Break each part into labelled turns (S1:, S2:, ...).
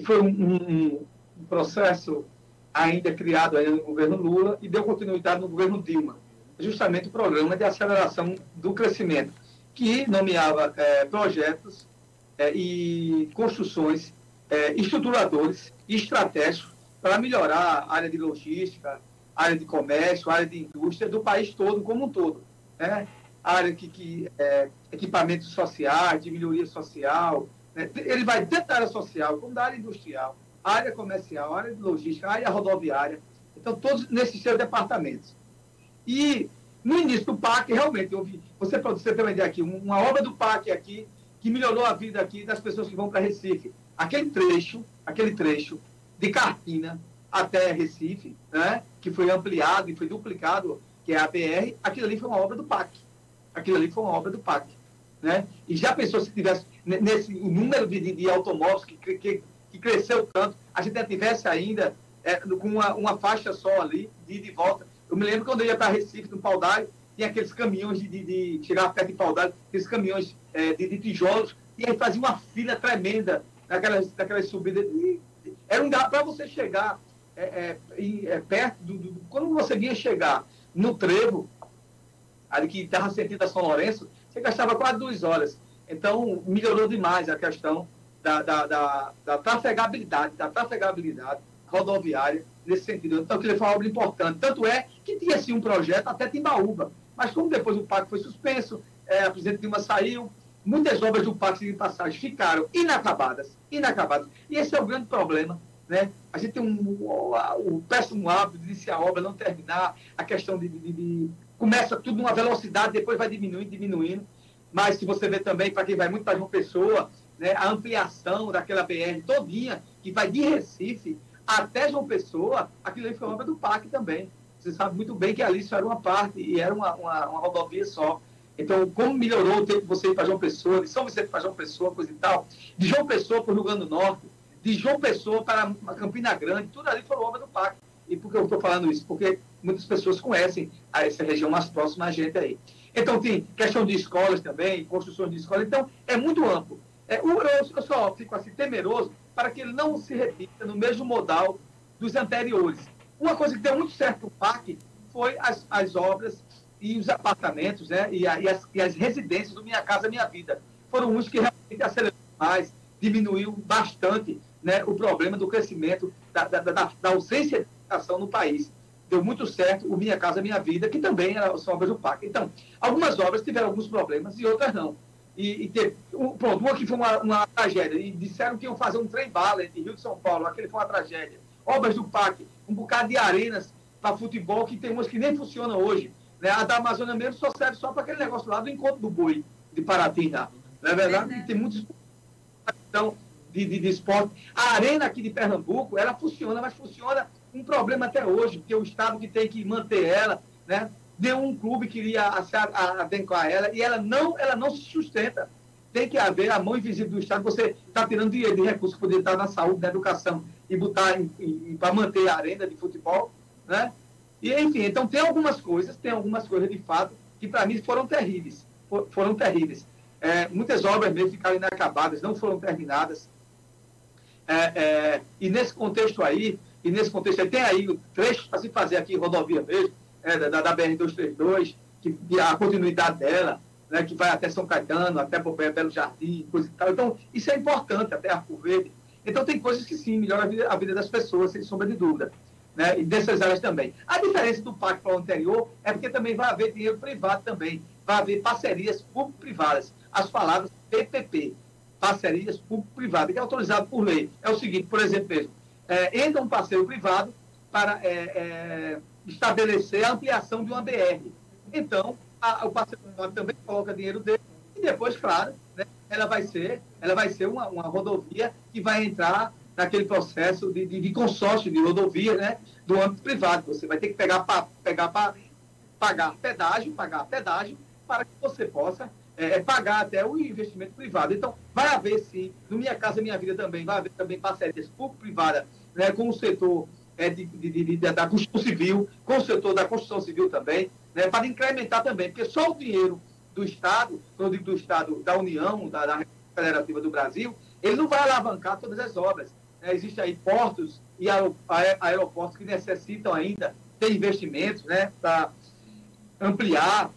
S1: foi um, um, processo ainda criado no governo Lula e deu continuidade no governo Dilma, justamente o programa de aceleração do crescimento, que nomeava é, projetos é, e construções é, estruturadores e estratégicos para melhorar a área de logística, área de comércio, área de indústria do país todo, como um todo. Né? Área que, que é, equipamentos sociais, de melhoria social? Ele vai tanto da área social como da área industrial, área comercial, área de logística, área rodoviária, então todos nesses seus departamentos. E no início do PAC, realmente, houve, você pode ter uma ideia aqui, uma obra do PAC aqui, que melhorou a vida aqui das pessoas que vão para Recife. Aquele trecho, aquele trecho de Carpina até Recife, né, que foi ampliado e foi duplicado, que é a BR, aquilo ali foi uma obra do PAC. Aquilo ali foi uma obra do PAC. Né? E já pensou se tivesse nesse número de, de automóveis que, que, que, cresceu tanto, a gente tivesse ainda é, com uma, uma, faixa só ali, de volta. Eu me lembro quando eu ia para Recife, no Paudalho, tinha aqueles caminhões de, de, de chegar perto de Paudalho, aqueles caminhões é, de, de, tijolos, e aí fazia uma fila tremenda naquelas, naquelas subidas. E, era um para você chegar é, é, é, perto do, do, Quando você vinha chegar no trevo, ali que estava sentido a São Lourenço, você gastava quase duas horas. Então, melhorou demais a questão da, da, da, da trafegabilidade, da trafegabilidade rodoviária nesse sentido. Então, aquilo foi uma obra importante. Tanto é que tinha, assim, um projeto até Timbaúba. Mas como depois o pacto foi suspenso, é, a presidente Dilma saiu, muitas obras do pacto de passagem ficaram inacabadas, inacabadas. E esse é o grande problema. Né? A gente tem um, o, o péssimo hábito de iniciar a obra, não terminar, a questão de, de, de começa tudo numa velocidade, depois vai diminuindo, diminuindo. Mas se você vê também, para quem vai muito para uma Pessoa, né, a ampliação daquela BR todinha, que vai de Recife até João Pessoa, aquilo aí foi obra do PAC também. Você sabe muito bem que ali isso era uma parte e era uma, uma, uma rodovia só. Então, como melhorou o tempo de você ir para João Pessoa, de São Vicente para João Pessoa, coisa e tal, de João Pessoa para o Rio Grande do Norte, de João Pessoa para Campina Grande, tudo ali foi obra do PAC. E por que eu estou falando isso? Porque muitas pessoas conhecem a essa região mais próxima a gente aí. Então, tem questão de escolas também, construções de escolas. Então, é muito amplo. É, eu só fico assim temeroso para que ele não se repita no mesmo modal dos anteriores. Uma coisa que deu muito certo no PAC foi as, as obras e os apartamentos né, e, a, e, as, e as residências do Minha Casa Minha Vida. Foram uns que realmente aceleraram mais, diminuiu bastante né, o problema do crescimento, da, da, da, da ausência de educação no país. Deu muito certo o Minha Casa Minha Vida, que também são obras do PAC. Então, algumas obras tiveram alguns problemas e outras não e, e teve, um, pronto, uma que foi uma, uma, tragédia, e disseram que iam fazer um trem-bala entre Rio de São Paulo, aquele foi uma tragédia. Obras do PAC, um bocado de arenas para futebol, que tem umas que nem funcionam hoje. Né? A da Amazônia mesmo só serve só para aquele negócio lá do encontro do boi, de Paratinga. Não é verdade? É, tem muitos então, de, de, de esporte. A arena aqui de Pernambuco, ela funciona, mas funciona um problema até hoje, porque o Estado que tem que manter ela, né? deu um clube que iria adequar ela e ela não, ela não se sustenta. Tem que haver a mão invisível do Estado. Você está tirando dinheiro de recursos que poderia estar na saúde, na educação e botar para manter a arena de futebol, né? E enfim, então tem algumas coisas, tem algumas coisas de fato que para mim foram terríveis, foram terríveis. É, muitas obras mesmo ficaram inacabadas, não foram terminadas. É, é, e nesse contexto aí, e nesse contexto tem aí trechos para se fazer aqui, rodovia mesmo, é, da, da BR-232, que, a continuidade dela, né, que vai até São Caetano, até Pompeia, Belo Jardim, coisa e tal. Então, isso é importante, até Arco Verde. Então, tem coisas que sim, melhoram a vida, a vida das pessoas, sem sombra de dúvida. Né, e dessas áreas também. A diferença do pacto para o anterior é porque também vai haver dinheiro privado também. Vai haver parcerias público-privadas. As palavras PPP, parcerias público-privadas, que é autorizado por lei. É o seguinte, por exemplo, mesmo, é, entra um parceiro privado para é, é, estabelecer a ampliação de uma BR. Então, a, o parceiro também coloca dinheiro dele e depois, claro, né, ela vai ser, ela vai ser uma, uma rodovia que vai entrar naquele processo de, de, de, consórcio de rodovia né, do âmbito privado. Você vai ter que pegar para pegar pagar pedágio, pagar pedágio, para que você possa é, é, pagar até o investimento privado. Então, vai haver sim, no Minha Casa Minha Vida também, vai haver também parcerias público-privada né, com o setor é, de, de, de, da construção civil, com o setor da construção civil também, né, para incrementar também, porque só o dinheiro do Estado, quando digo do Estado, da União, da, da Federativa do Brasil, ele não vai alavancar todas as obras. né, existem aí portos e aeroportos que necessitam ainda ter investimentos né, para ampliar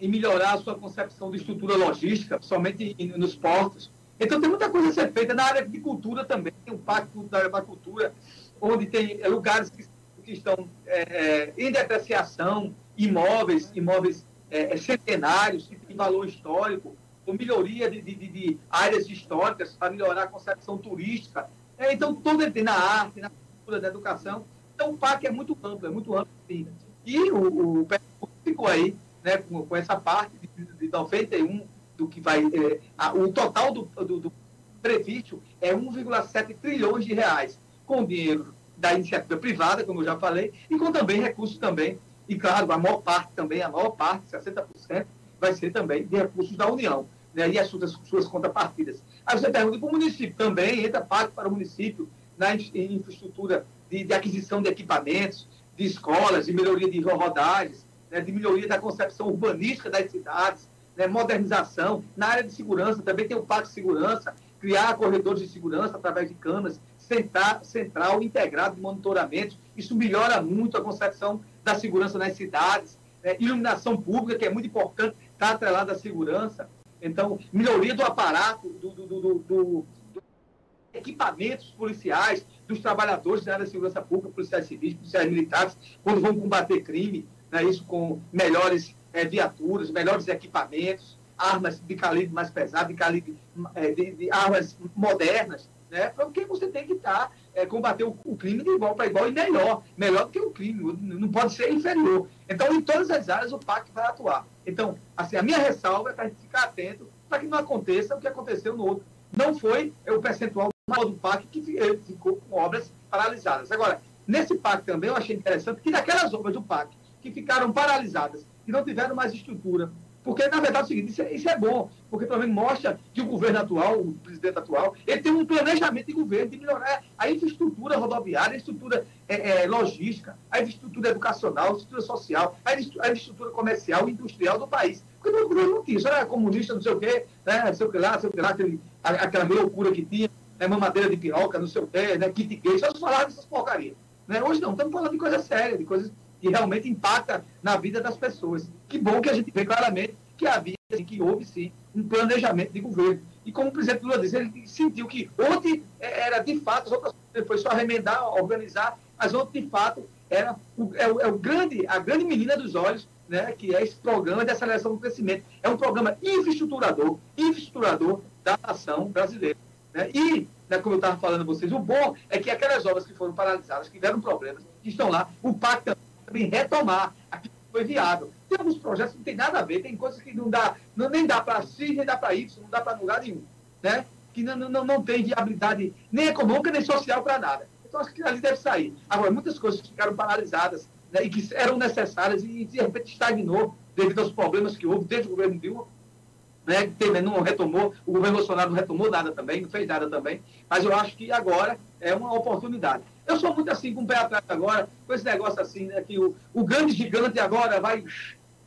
S1: e melhorar a sua concepção de estrutura logística, somente nos portos. Então, tem muita coisa a ser feita na área de cultura também. Tem um pacto da área da cultura, onde tem é, lugares que, que estão é, em depreciação, imóveis, imóveis é, centenários, que têm valor histórico, com melhoria de, de, de áreas históricas para melhorar a concepção turística. É, então, tem na arte, na cultura, na educação. Então, o PAC é muito amplo, é muito amplo, sim. E o, o ficou aí né, com, com, essa parte de, de 91 do que vai. É, a, o total do, do, do é 1,7 trilhões de reais, com dinheiro da iniciativa privada, como eu já falei, e com também recursos também, e claro, a maior parte também, a maior parte, 60%, vai ser também de recursos da União, né, e as suas, suas contrapartidas. Aí você pergunta para o município também, entra parte para o município na infraestrutura de, de aquisição de equipamentos, de escolas, de melhoria de rodagens, né, de melhoria da concepção urbanística das cidades, né, modernização. Na área de segurança, também tem o Pacto de Segurança, criar corredores de segurança através de câmeras, central, central integrado de monitoramento. Isso melhora muito a concepção da segurança nas cidades. Né, iluminação pública, que é muito importante, está atrelada à segurança. Então, melhoria do aparato, do, do, do, do equipamentos policiais, dos trabalhadores da área de segurança pública, policiais civis, policiais militares, quando vão combater crime, né, isso com melhores é, viaturas, melhores equipamentos, armas de calibre mais pesado, de calibre é, de, de, armas modernas, né? Porque você tem que estar tá, é, combater o, o, crime de igual para igual e melhor, melhor do que o crime, não pode ser inferior. Então, em todas as áreas o PAC vai atuar. Então, assim, a minha ressalva é para a gente ficar atento para que não aconteça o que aconteceu no outro. Não foi o percentual do PAC que ficou com obras paralisadas. Agora, nesse PAC também eu achei interessante que naquelas obras do PAC que ficaram paralisadas, que não tiveram mais estrutura, porque, na verdade, é o seguinte, isso é, isso é bom, porque também mostra que o governo atual, o presidente atual, ele tem um planejamento de governo de melhorar a infraestrutura rodoviária, a infraestrutura é, é, logística, a infraestrutura educacional, a infraestrutura social, a infraestrutura comercial e industrial do país. Porque o governo não tinha, isso era comunista, não sei o quê, né, não sei o que lá, não sei o que lá, aquele, aquela loucura que tinha, né, mamadeira de piroca, não sei o quê, né, kit gay, só se falava dessas porcarias. Né? Hoje não, estamos falando de coisa séria, de coisas que realmente impacta na vida das pessoas. Que bom que a gente vê claramente que havia, assim, que houve sim, um planejamento de governo. E como o presidente Lula disse, ele sentiu que ontem é, era de fato, as outras foi só remendar, organizar, mas ontem de fato era o, é, o, é o grande, a grande menina dos olhos, né, que é esse programa de aceleração do crescimento. É um programa infraestruturador, infraestruturador da nação brasileira. Né? E, né, como eu estava falando a vocês, o bom é que aquelas obras que foram paralisadas, que tiveram problemas, que estão lá, o pacto também retomar aquilo que foi viável. Tem alguns projetos que não tem nada a ver, tem coisas que não dá, não, nem dá para si, nem dá para Y, não dá para lugar nenhum. Né? Que não, não, não tem viabilidade nem econômica, nem social para nada. Então, acho que ali deve sair. Agora, muitas coisas ficaram paralisadas né, e que eram necessárias e, de repente, estagnou devido aos problemas que houve desde o governo Dilma. Né, que não retomou, o governo Bolsonaro não retomou nada também, não fez nada também, mas eu acho que agora é uma oportunidade. Eu sou muito assim, com o pé atrás agora, com esse negócio assim, né, que o, o grande gigante agora vai,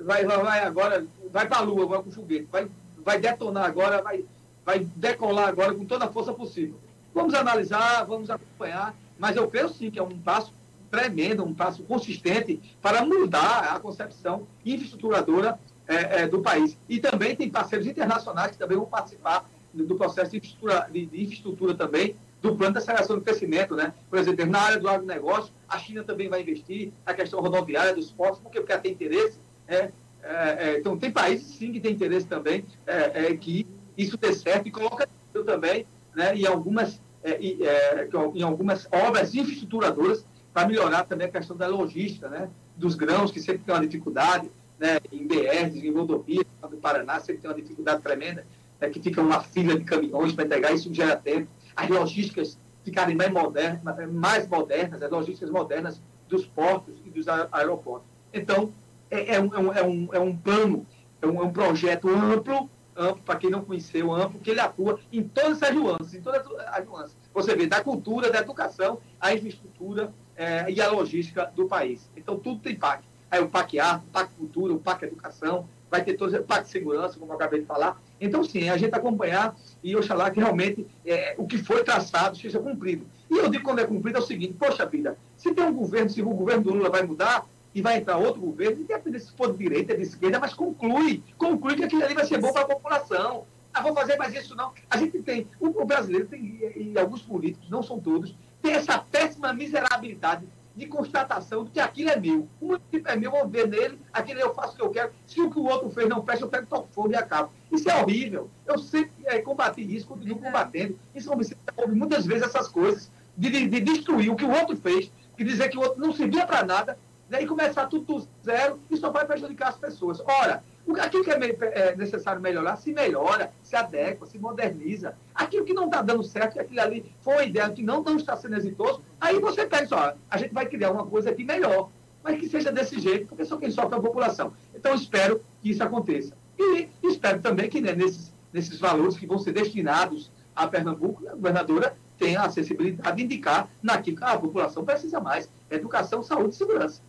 S1: vai, vai, vai agora, vai para a lua, vai com foguete, vai, vai detonar agora, vai, vai decolar agora com toda a força possível. Vamos analisar, vamos acompanhar, mas eu creio sim que é um passo tremendo, um passo consistente para mudar a concepção infraestruturadora é, é, do país. E também tem parceiros internacionais que também vão participar do processo de infraestrutura, de, de infraestrutura também, do plano de aceleração do crescimento, né? Por exemplo, na área do agronegócio, a China também vai investir, na questão rodoviária, dos portos, porque, porque tem interesse, né? É, é, então, tem países, sim, que têm interesse também é, é que isso dê certo e coloca também né, em, algumas, é, é, em algumas obras infraestruturadoras para melhorar também a questão da logística, né? Dos grãos, que sempre tem uma dificuldade, né? Em BRs, em rodovias do Paraná, sempre tem uma dificuldade tremenda, né, que fica uma fila de caminhões para entregar, isso gera tempo as logísticas ficarem mais modernas, mais modernas, as logísticas modernas dos portos e dos aeroportos. Então, é, é, um, é, um, é um é plano, é um, é um projeto amplo, amplo, para quem não conheceu, amplo, que ele atua em todas as nuances, em todas as nuances. Você vê, da cultura, da educação, a infraestrutura é, e a logística do país. Então, tudo tem PAC. Aí o PAC Arte, o PAC Cultura, o PAC Educação, vai ter todo o pacto de segurança, como eu acabei de falar. Então, sim, a gente acompanhar e oxalá que realmente é, o que foi traçado seja cumprido. E eu digo quando é cumprido é o seguinte, poxa vida, se tem um governo, se o governo do Lula vai mudar e vai entrar outro governo, independente se for de direita, de esquerda, mas conclui, conclui que aquilo ali vai ser bom para a população. Ah, vou fazer mais isso não. A gente tem, o brasileiro tem, e, alguns políticos, não são todos, tem essa péssima miserabilidade de constatação de que aquilo é meu. O município é meu, vou ver nele, aquilo eu faço o que eu quero. Se o que o outro fez não presta, eu pego, toco fogo e acabo. Isso é horrível. Eu sempre é, combati isso, continuo combatendo. Isso é muitas vezes essas coisas de, de, de, destruir o que o outro fez e dizer que o outro não servia para nada, né, e começar tudo do zero, isso só vai prejudicar as pessoas. Ora, aquilo que é, é necessário melhorar, se melhora, se adequa, se moderniza. Aquilo que não está dando certo, aquilo ali foi uma ideia que não, não está sendo exitoso, aí você pensa, ó, a gente vai criar uma coisa aqui melhor, mas que seja desse jeito, porque só quem sofre é a população. Então, espero que isso aconteça. E espero também que né, nesses, nesses valores que vão ser destinados a Pernambuco, a governadora tenha a acessibilidade de indicar naquilo que a população precisa mais: educação, saúde e segurança.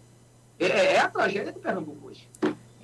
S1: É, é a tragédia do Pernambuco hoje.